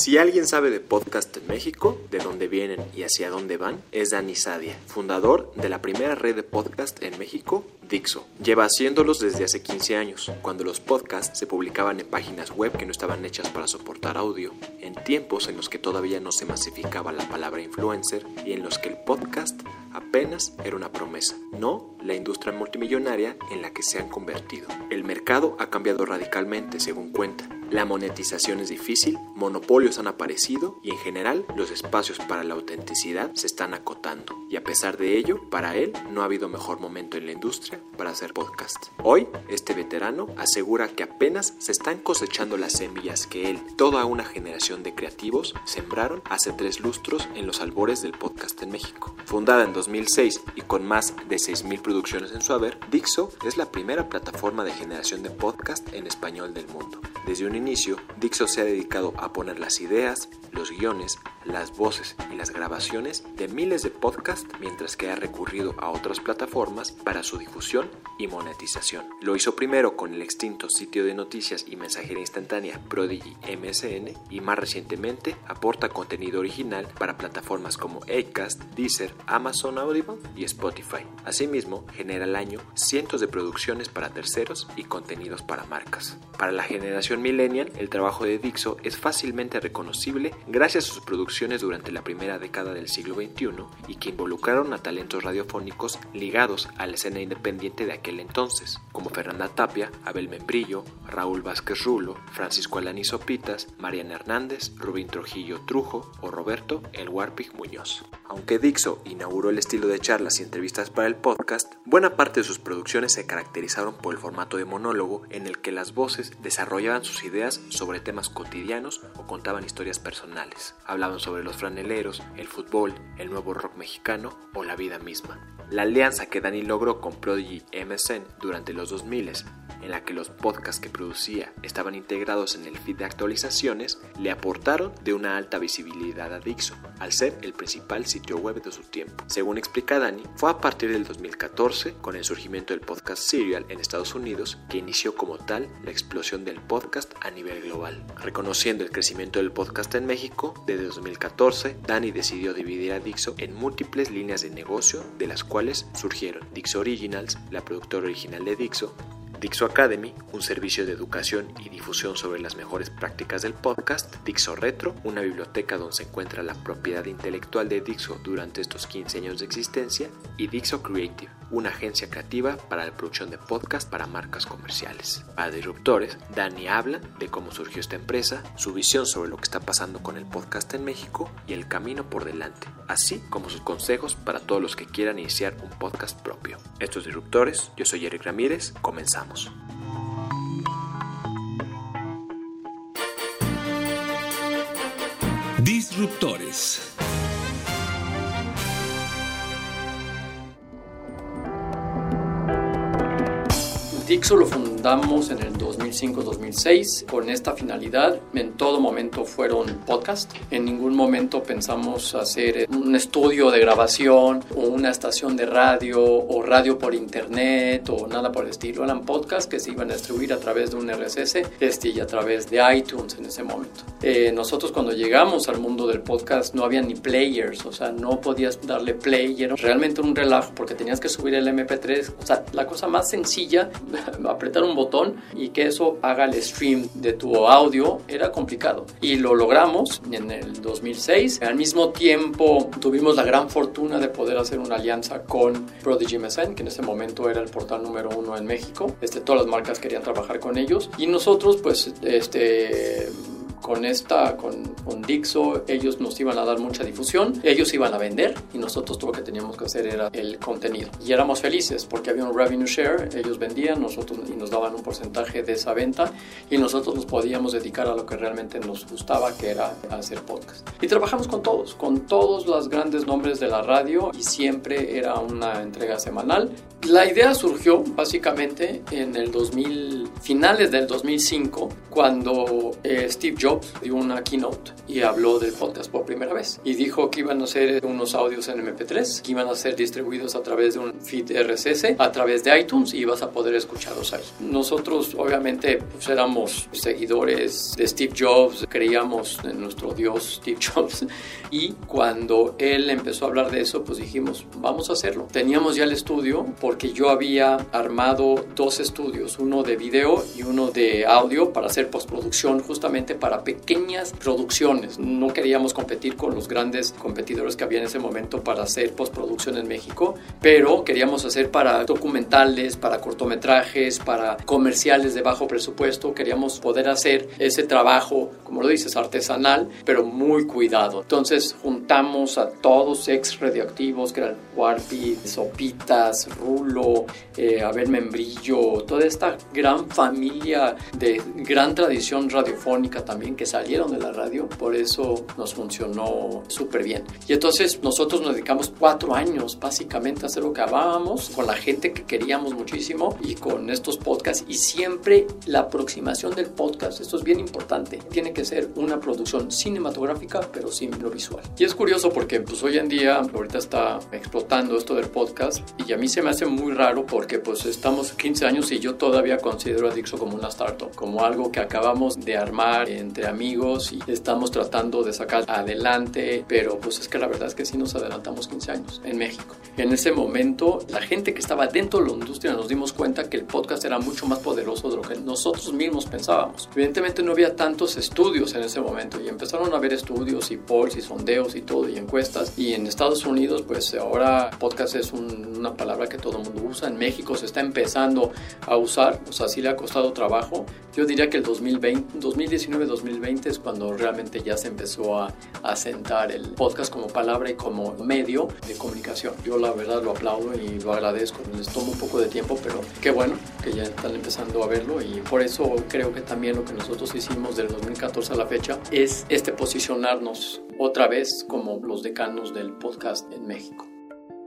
Si alguien sabe de podcast en México, de dónde vienen y hacia dónde van, es Dani Sadia, fundador de la primera red de podcast en México, Dixo. Lleva haciéndolos desde hace 15 años, cuando los podcasts se publicaban en páginas web que no estaban hechas para soportar audio, en tiempos en los que todavía no se masificaba la palabra influencer y en los que el podcast apenas era una promesa, no la industria multimillonaria en la que se han convertido. El mercado ha cambiado radicalmente, según cuenta. La monetización es difícil, monopolios han aparecido y en general los espacios para la autenticidad se están acotando. Y a pesar de ello, para él no ha habido mejor momento en la industria para hacer podcast. Hoy, este veterano asegura que apenas se están cosechando las semillas que él, toda una generación de creativos, sembraron hace tres lustros en los albores del podcast en México. Fundada en 2006 y con más de 6.000 producciones en su haber, Dixo es la primera plataforma de generación de podcast en español del mundo. Desde un inicio, Dixo se ha dedicado a poner las ideas, los guiones, las voces y las grabaciones de miles de podcasts mientras que ha recurrido a otras plataformas para su difusión y monetización. Lo hizo primero con el extinto sitio de noticias y mensajería instantánea Prodigy MSN y más recientemente aporta contenido original para plataformas como Acast, Deezer, Amazon Audible y Spotify. Asimismo, genera al año cientos de producciones para terceros y contenidos para marcas. Para la generación el trabajo de Dixo es fácilmente reconocible gracias a sus producciones durante la primera década del siglo XXI y que involucraron a talentos radiofónicos ligados a la escena independiente de aquel entonces, como Fernanda Tapia, Abel Membrillo, Raúl Vázquez Rulo, Francisco Alanizo Pitas, Mariana Hernández, Rubín Trujillo Trujo o Roberto El Warpig Muñoz. Aunque Dixo inauguró el estilo de charlas y entrevistas para el podcast, buena parte de sus producciones se caracterizaron por el formato de monólogo en el que las voces desarrollaban sus ideas sobre temas cotidianos o contaban historias personales. Hablaban sobre los franeleros, el fútbol, el nuevo rock mexicano o la vida misma. La alianza que Dani logró con Prodigy MSN durante los 2000 en la que los podcasts que producía estaban integrados en el feed de actualizaciones, le aportaron de una alta visibilidad a Dixo, al ser el principal sitio web de su tiempo. Según explica Dani, fue a partir del 2014, con el surgimiento del podcast Serial en Estados Unidos, que inició como tal la explosión del podcast a nivel global. Reconociendo el crecimiento del podcast en México, desde 2014, Dani decidió dividir a Dixo en múltiples líneas de negocio, de las cuales surgieron Dixo Originals, la productora original de Dixo, Dixo Academy, un servicio de educación y difusión sobre las mejores prácticas del podcast, Dixo Retro, una biblioteca donde se encuentra la propiedad intelectual de Dixo durante estos 15 años de existencia, y Dixo Creative, una agencia creativa para la producción de podcast para marcas comerciales. Para Disruptores, Dani habla de cómo surgió esta empresa, su visión sobre lo que está pasando con el podcast en México y el camino por delante, así como sus consejos para todos los que quieran iniciar un podcast propio. Estos Disruptores, yo soy Eric Ramírez, comenzamos. Disruptores. Dixo lo fundamos en el 2005-2006 con esta finalidad. En todo momento fueron podcast. En ningún momento pensamos hacer un estudio de grabación o una estación de radio o radio por internet o nada por el estilo. Eran podcasts que se iban a distribuir a través de un RSS este, y a través de iTunes en ese momento. Eh, nosotros cuando llegamos al mundo del podcast no había ni players, o sea, no podías darle play. Era realmente un relajo porque tenías que subir el MP3. O sea, la cosa más sencilla apretar un botón y que eso haga el stream de tu audio era complicado. Y lo logramos en el 2006. Al mismo tiempo tuvimos la gran fortuna de poder hacer una alianza con Prodigy MSN, que en ese momento era el portal número uno en México. Este, todas las marcas querían trabajar con ellos. Y nosotros pues este con esta, con, con Dixo, ellos nos iban a dar mucha difusión, ellos iban a vender y nosotros todo lo que teníamos que hacer era el contenido. Y éramos felices porque había un revenue share, ellos vendían nosotros y nos daban un porcentaje de esa venta y nosotros nos podíamos dedicar a lo que realmente nos gustaba, que era hacer podcast. Y trabajamos con todos, con todos los grandes nombres de la radio y siempre era una entrega semanal. La idea surgió básicamente en el 2000, finales del 2005, cuando eh, Steve Jobs dio una keynote y habló del podcast por primera vez. Y dijo que iban a ser unos audios en MP3, que iban a ser distribuidos a través de un feed RSS, a través de iTunes y ibas a poder escucharlos ahí. Nosotros obviamente pues, éramos seguidores de Steve Jobs, creíamos en nuestro Dios Steve Jobs y cuando él empezó a hablar de eso, pues dijimos, vamos a hacerlo. Teníamos ya el estudio porque yo había armado dos estudios, uno de video y uno de audio para hacer postproducción justamente para pequeñas producciones. No queríamos competir con los grandes competidores que había en ese momento para hacer postproducción en México, pero queríamos hacer para documentales, para cortometrajes, para comerciales de bajo presupuesto. Queríamos poder hacer ese trabajo, como lo dices, artesanal, pero muy cuidado. Entonces juntamos a todos ex radioactivos, que eran Warpy, Sopitas, Rulo, eh, Abel Membrillo, toda esta gran familia de gran tradición radiofónica también que salieron de la radio, por eso nos funcionó súper bien. Y entonces nosotros nos dedicamos cuatro años básicamente a hacer lo que hablábamos con la gente que queríamos muchísimo y con estos podcasts y siempre la aproximación del podcast, esto es bien importante, tiene que ser una producción cinematográfica pero sin lo visual. Y es curioso porque pues hoy en día ahorita está explotando esto del podcast y a mí se me hace muy raro porque pues estamos 15 años y yo todavía considero a Dixo como una startup, como algo que acabamos de armar entre amigos y estamos tratando de sacar adelante, pero pues es que la verdad es que sí nos adelantamos 15 años en México. En ese momento la gente que estaba dentro de la industria nos dimos cuenta que el podcast era mucho más poderoso de lo que nosotros mismos pensábamos. Evidentemente no había tantos estudios en ese momento y empezaron a haber estudios y polls y sondeos y todo y encuestas y en Estados Unidos pues ahora podcast es una palabra que todo el mundo usa, en México se está empezando a usar, o sea, sí le ha costado trabajo. Yo diría que el 2020, 2019-2020 es cuando realmente ya se empezó a, a sentar el podcast como palabra y como medio de comunicación. Yo la verdad lo aplaudo y lo agradezco. Les tomo un poco de tiempo, pero qué bueno que ya están empezando a verlo y por eso creo que también lo que nosotros hicimos del 2014 a la fecha es este posicionarnos otra vez como los decanos del podcast en México.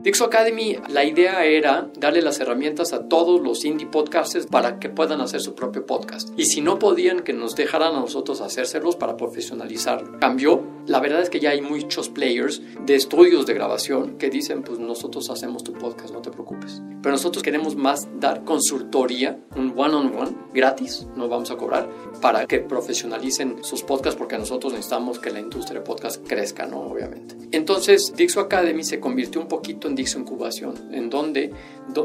Dixo Academy, la idea era darle las herramientas a todos los indie podcasters para que puedan hacer su propio podcast. Y si no podían, que nos dejaran a nosotros hacérselos para profesionalizarlo. Cambió. La verdad es que ya hay muchos players de estudios de grabación que dicen, pues nosotros hacemos tu podcast, no te preocupes. Pero nosotros queremos más dar consultoría, un one-on-one, gratis, no vamos a cobrar, para que profesionalicen sus podcasts porque nosotros necesitamos que la industria de podcast crezca, ¿no? Obviamente. Entonces, Dixo Academy se convirtió un poquito en Dixo Incubación, en donde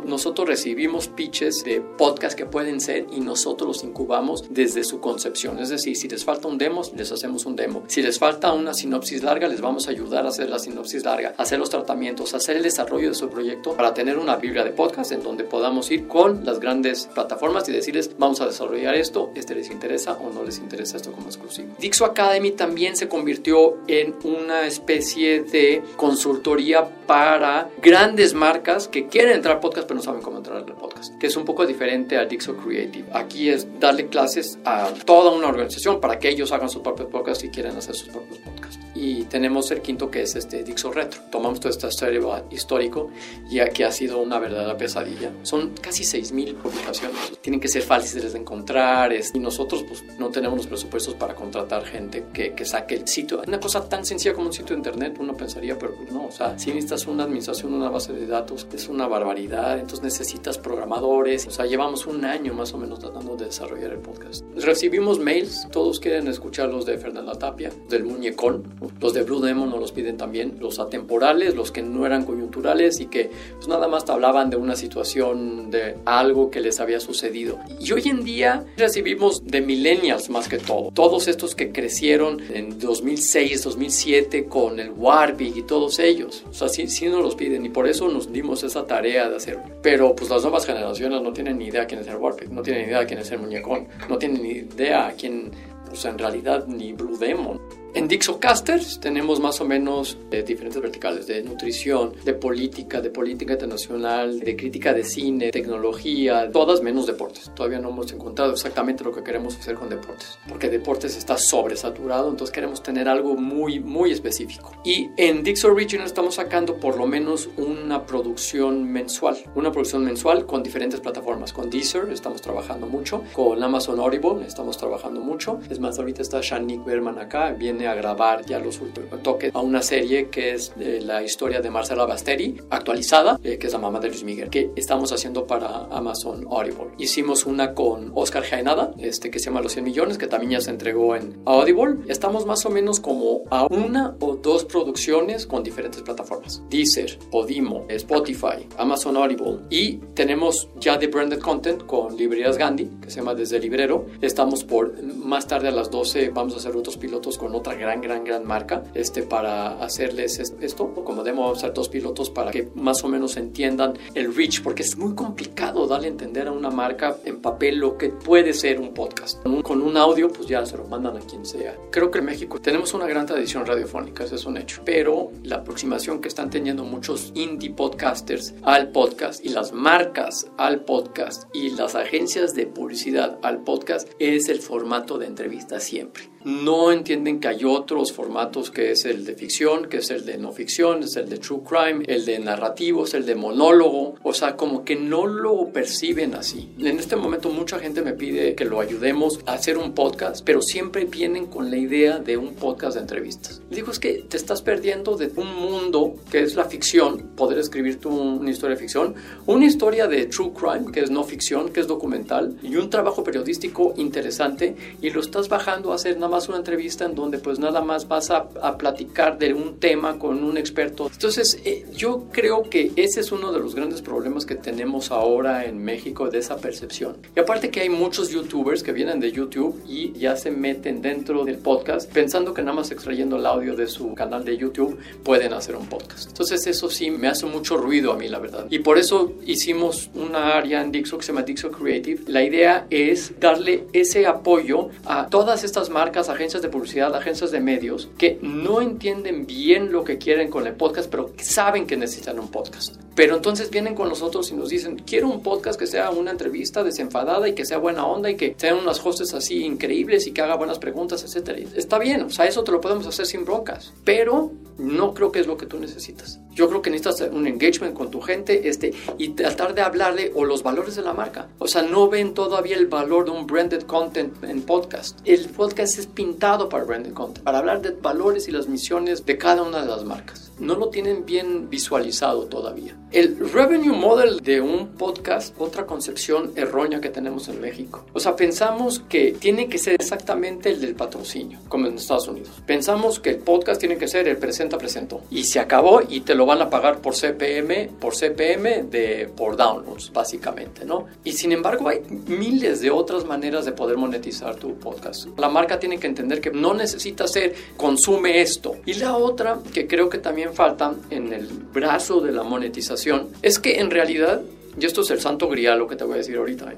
nosotros recibimos pitches de podcast que pueden ser y nosotros los incubamos desde su concepción. Es decir, si les falta un demo, les hacemos un demo. Si les falta una sinopsis larga, les vamos a ayudar a hacer la sinopsis larga, hacer los tratamientos, hacer el desarrollo de su proyecto para tener una biblia de podcast en donde podamos ir con las grandes plataformas y decirles, vamos a desarrollar esto, este les interesa o no les interesa esto como exclusivo. Dixo Academy también se convirtió en una especie de consultoría para grandes marcas que quieren entrar al podcast pero no saben cómo entrar al podcast, que es un poco diferente al Dixo Creative. Aquí es darle clases a toda una organización para que ellos hagan sus propios podcasts si quieren hacer sus propios podcasts. Y tenemos el quinto que es este Dixo Retro. Tomamos toda esta historia histórico y aquí ha sido una verdadera pesadilla. Son casi 6.000 publicaciones. Tienen que ser fáciles de encontrar y nosotros pues, no tenemos los presupuestos para contratar gente que, que saque el sitio. Una cosa tan sencilla como un sitio de internet, uno pensaría, pero no, o sea, si necesitas una administración, una base de datos, es una barbaridad, entonces necesitas programadores, o sea, llevamos un año más o menos tratando de desarrollar el podcast. Recibimos mails, todos quieren escuchar los de Fernanda Tapia, del Muñecón, los de Blue Demon nos los piden también, los atemporales, los que no eran coyunturales y que pues nada más te hablaban de una situación, de algo que les había sucedido. Y hoy en día recibimos de millennials más que todo, todos estos que crecieron en 2006, 2007 con el Warpig y todos ellos, o sea, sí, sí nos los piden y por eso nos dimos esa tarea de hacerlo. Pero pues las nuevas generaciones no tienen ni idea quién es el Warpig, no tienen ni idea quién es el muñecón, no tienen ni idea quién pues en realidad ni Blue Demon. En Dixocasters tenemos más o menos eh, diferentes verticales de nutrición, de política, de política internacional, de crítica de cine, tecnología, todas menos deportes. Todavía no hemos encontrado exactamente lo que queremos hacer con deportes, porque deportes está sobresaturado, entonces queremos tener algo muy, muy específico. Y en Dix Original estamos sacando por lo menos una producción mensual, una producción mensual con diferentes plataformas. Con Deezer estamos trabajando mucho, con Amazon Audible estamos trabajando mucho. Es más, ahorita está Shanique Berman acá, viene a grabar ya los últimos toques a una serie que es eh, la historia de Marcela Basteri, actualizada, eh, que es la mamá de Luis Miguel, que estamos haciendo para Amazon Audible. Hicimos una con Oscar Jaenada, este, que se llama Los 100 millones, que también ya se entregó en Audible. Estamos más o menos como a una o dos producciones con diferentes plataformas. Deezer, Podimo, Spotify, Amazon Audible. Y tenemos ya de branded content con Librerías Gandhi, que se llama Desde Librero. Estamos por más tarde a las 12, vamos a hacer otros pilotos con otra gran, gran, gran marca este, para hacerles esto. Como demo, hacer dos pilotos para que más o menos entiendan el reach, porque es muy complicado darle a entender a una marca en papel lo que puede ser un podcast. Con un audio, pues ya se lo mandan a quien sea. Creo que en México tenemos una gran tradición radiofónica, eso es un hecho. Pero la aproximación que están teniendo muchos indie podcasters al podcast y las marcas al podcast y las agencias de publicidad al podcast es el formato de entrevista siempre no entienden que hay otros formatos que es el de ficción, que es el de no ficción, es el de true crime, el de narrativo, es el de monólogo, o sea, como que no lo perciben así. En este momento mucha gente me pide que lo ayudemos a hacer un podcast, pero siempre vienen con la idea de un podcast de entrevistas. digo, es que te estás perdiendo de un mundo que es la ficción, poder escribir tú una historia de ficción, una historia de true crime, que es no ficción, que es documental, y un trabajo periodístico interesante, y lo estás bajando a hacer nada más una entrevista en donde pues nada más vas a, platicar de un tema con un experto. Entonces eh, yo creo que ese es uno de los grandes problemas que tenemos ahora en México de esa percepción. Y aparte que hay muchos youtubers que vienen de YouTube y ya se meten dentro del podcast pensando que nada más extrayendo el audio de su canal de YouTube pueden hacer un podcast. Entonces eso sí me hace mucho ruido a mí la verdad. Y por eso hicimos una área en Dixo que se llama Dixo Creative. La idea es darle ese apoyo a todas estas marcas agencias de publicidad, agencias de medios, que no entienden bien lo que quieren con el podcast, pero saben que necesitan un podcast. Pero entonces vienen con nosotros y nos dicen, quiero un podcast que sea una entrevista desenfadada y que sea buena onda y que sean unas hostes así increíbles y que haga buenas preguntas, etc. Está bien, o sea, eso te lo podemos hacer sin broncas, pero no creo que es lo que tú necesitas. Yo creo que necesitas un engagement con tu gente este, y tratar de hablarle o los valores de la marca. O sea, no ven todavía el valor de un branded content en podcast. El podcast es pintado para branded content, para hablar de valores y las misiones de cada una de las marcas no lo tienen bien visualizado todavía. El revenue model de un podcast, otra concepción errónea que tenemos en México. O sea, pensamos que tiene que ser exactamente el del patrocinio, como en Estados Unidos. Pensamos que el podcast tiene que ser el presenta presentó y se acabó y te lo van a pagar por CPM, por CPM de por downloads, básicamente, ¿no? Y sin embargo hay miles de otras maneras de poder monetizar tu podcast. La marca tiene que entender que no necesita ser consume esto. Y la otra que creo que también falta en el brazo de la monetización es que en realidad, y esto es el santo grial lo que te voy a decir ahorita, ¿eh?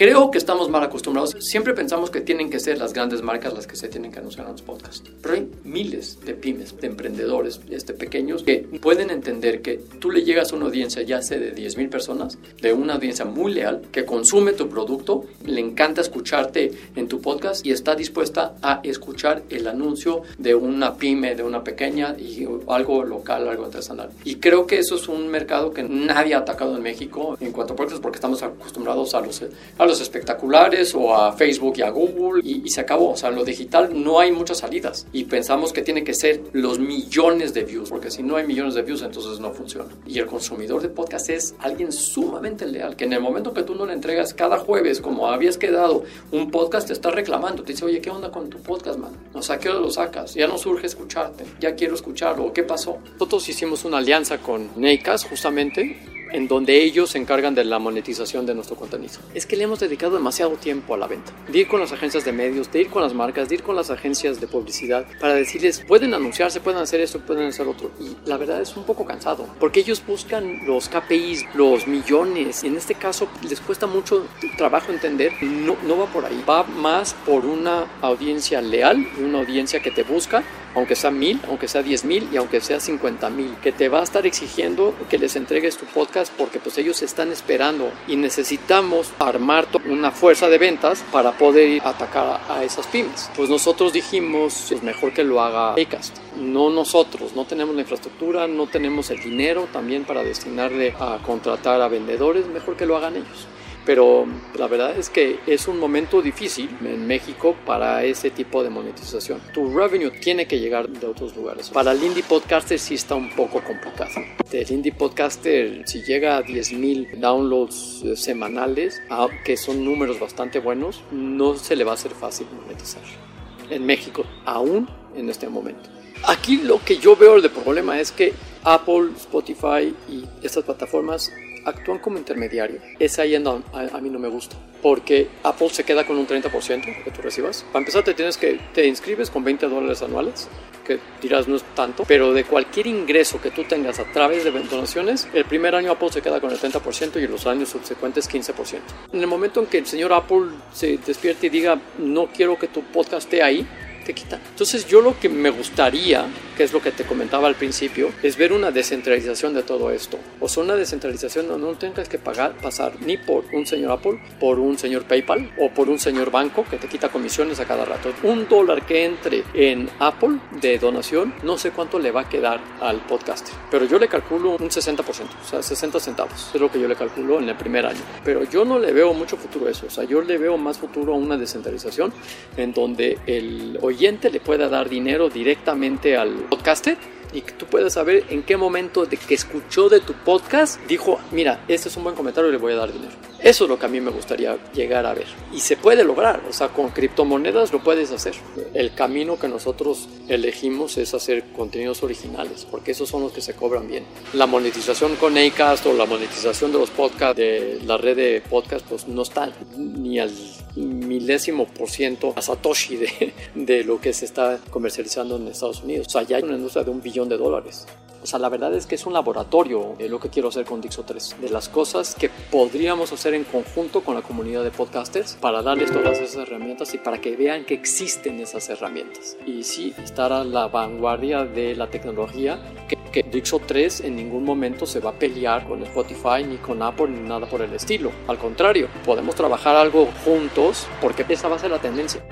Creo que estamos mal acostumbrados. Siempre pensamos que tienen que ser las grandes marcas las que se tienen que anunciar en los podcasts. Pero hay miles de pymes, de emprendedores este, pequeños que pueden entender que tú le llegas a una audiencia ya sea de 10 mil personas, de una audiencia muy leal, que consume tu producto, le encanta escucharte en tu podcast y está dispuesta a escuchar el anuncio de una pyme, de una pequeña y algo local, algo artesanal. Y creo que eso es un mercado que nadie ha atacado en México en cuanto a podcasts porque estamos acostumbrados a los, a los espectaculares o a Facebook y a Google y, se acabó. O sea, en lo digital no hay muchas salidas y pensamos que tiene que ser los millones de views, porque si no hay millones de views entonces no funciona. Y el consumidor de podcast es alguien sumamente leal, que en el momento que tú no le entregas cada jueves, como habías quedado, un podcast te está reclamando, te dice, oye, ¿qué onda con tu podcast, man? O sea, ¿qué hora lo sacas? Ya no surge escucharte, ya quiero escucharlo, ¿qué pasó? Nosotros hicimos una alianza con Neicas justamente en donde ellos se encargan de la monetización de nuestro contenido. Es que le hemos dedicado demasiado tiempo a la venta. De ir con las agencias de medios, de ir con las marcas, de ir con las agencias de publicidad para decirles, pueden anunciarse, pueden hacer esto, pueden hacer otro. Y la verdad es un poco cansado, porque ellos buscan los KPIs, los millones. Y en este caso les cuesta mucho trabajo entender. No, no va por ahí. Va más por una audiencia leal, una audiencia que te busca aunque sea mil, aunque sea diez mil y aunque sea cincuenta mil, que te va a estar exigiendo que les entregues tu podcast porque pues ellos están esperando y necesitamos armar una fuerza de ventas para poder atacar a, esas pymes. Pues nosotros dijimos, es mejor que lo haga Acast, no nosotros, no tenemos la infraestructura, no tenemos el dinero también para destinarle a contratar a vendedores, mejor que lo hagan ellos pero la verdad es que es un momento difícil en México para ese tipo de monetización. Tu revenue tiene que llegar de otros lugares. Para el indie podcaster sí está un poco complicado. El indie podcaster, si llega a 10.000 downloads semanales, que son números bastante buenos, no se le va a hacer fácil monetizar. En México, aún en este momento. Aquí lo que yo veo de problema es que Apple, Spotify y estas plataformas actúan como intermediario. Es ahí en donde a, mí no me gusta. Porque Apple se queda con un 30% que tú recibas. Para empezar, te tienes que, te inscribes con 20 dólares anuales, que dirás no es tanto, pero de cualquier ingreso que tú tengas a través de donaciones, el primer año Apple se queda con el 30% y los años subsecuentes 15%. En el momento en que el señor Apple se despierte y diga, no quiero que tu podcast esté ahí, te quita. Entonces yo lo que me gustaría, que es lo que te comentaba al principio, es ver una descentralización de todo esto. O sea, una descentralización donde no tengas que pagar, pasar ni por un señor Apple, por un señor PayPal o por un señor banco que te quita comisiones a cada rato. Un dólar que entre en Apple de donación, no sé cuánto le va a quedar al podcaster. Pero yo le calculo un 60%, o sea, 60 centavos. Es lo que yo le calculo en el primer año. Pero yo no le veo mucho futuro a eso. O sea, yo le veo más futuro a una descentralización en donde el le pueda dar dinero directamente al podcaster y que tú puedas saber en qué momento de que escuchó de tu podcast dijo, mira, este es un buen comentario le voy a dar dinero. Eso es lo que a mí me gustaría llegar a ver. Y se puede lograr, o sea, con criptomonedas lo puedes hacer. El camino que nosotros elegimos es hacer contenidos originales, porque esos son los que se cobran bien. La monetización con Acast o la monetización de los podcasts, de la red de podcast, pues no está ni al milésimo por ciento a Satoshi de, de lo que se está comercializando en Estados Unidos. O sea, ya hay una industria de un billón de dólares. O sea, la verdad es que es un laboratorio de lo que quiero hacer con Dixo 3, de las cosas que podríamos hacer en conjunto con la comunidad de podcasters para darles todas esas herramientas y para que vean que existen esas herramientas. Y sí, estar a la vanguardia de la tecnología, que, que Dixo 3 en ningún momento se va a pelear con Spotify ni con Apple ni nada por el estilo. Al contrario, podemos trabajar algo juntos porque esa va a ser la tendencia.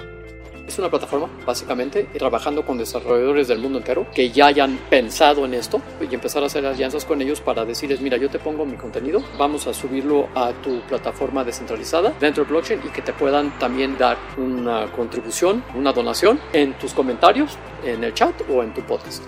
Es una plataforma, básicamente, trabajando con desarrolladores del mundo entero que ya hayan pensado en esto y empezar a hacer alianzas con ellos para decirles, mira, yo te pongo mi contenido, vamos a subirlo a tu plataforma descentralizada dentro de blockchain y que te puedan también dar una contribución, una donación en tus comentarios, en el chat o en tu podcast.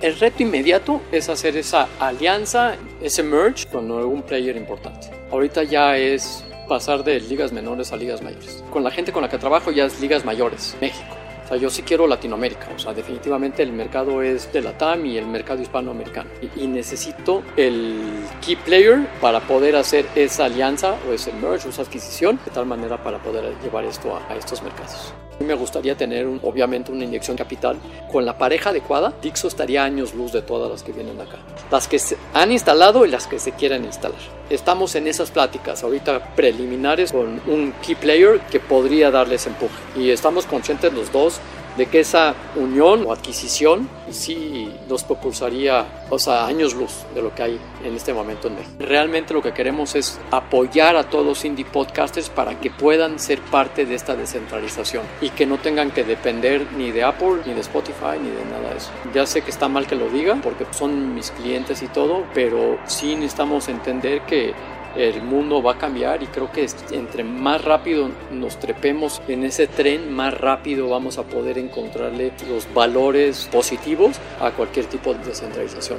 El reto inmediato es hacer esa alianza, ese merge con algún player importante. Ahorita ya es pasar de ligas menores a ligas mayores. Con la gente con la que trabajo ya es ligas mayores, México. O sea, yo sí quiero Latinoamérica, o sea, definitivamente el mercado es de la TAM y el mercado hispanoamericano. Y, y necesito el key player para poder hacer esa alianza o ese merge o esa adquisición de tal manera para poder llevar esto a, a estos mercados. Me gustaría tener un, obviamente una inyección capital. Con la pareja adecuada, Dixo estaría años luz de todas las que vienen acá. Las que se han instalado y las que se quieren instalar. Estamos en esas pláticas ahorita preliminares con un key player que podría darles empuje. Y estamos conscientes los dos de que esa unión o adquisición sí nos propulsaría, o sea, años luz de lo que hay en este momento en México. Realmente lo que queremos es apoyar a todos indie podcasters para que puedan ser parte de esta descentralización y que no tengan que depender ni de Apple, ni de Spotify, ni de nada de eso. Ya sé que está mal que lo diga porque son mis clientes y todo, pero sí necesitamos entender que el mundo va a cambiar y creo que entre más rápido nos trepemos en ese tren, más rápido vamos a poder encontrarle los valores positivos a cualquier tipo de descentralización.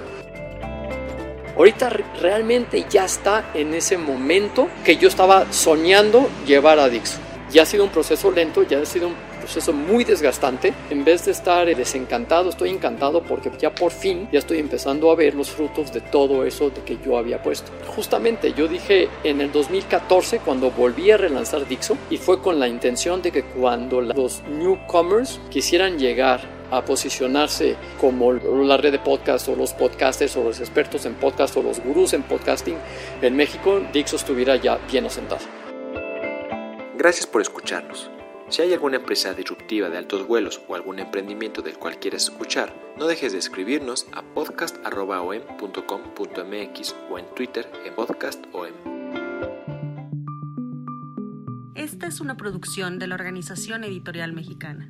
Ahorita realmente ya está en ese momento que yo estaba soñando llevar a Dix. Ya ha sido un proceso lento, ya ha sido un proceso muy desgastante. En vez de estar desencantado, estoy encantado porque ya por fin ya estoy empezando a ver los frutos de todo eso de que yo había puesto. Justamente yo dije en el 2014 cuando volví a relanzar Dixo y fue con la intención de que cuando los newcomers quisieran llegar a posicionarse como la red de podcast o los podcasters o los expertos en podcast o los gurús en podcasting en México, Dixo estuviera ya bien asentado. Gracias por escucharnos. Si hay alguna empresa disruptiva de altos vuelos o algún emprendimiento del cual quieres escuchar, no dejes de escribirnos a podcast.om.com.mx o en Twitter en podcastom. Esta es una producción de la Organización Editorial Mexicana.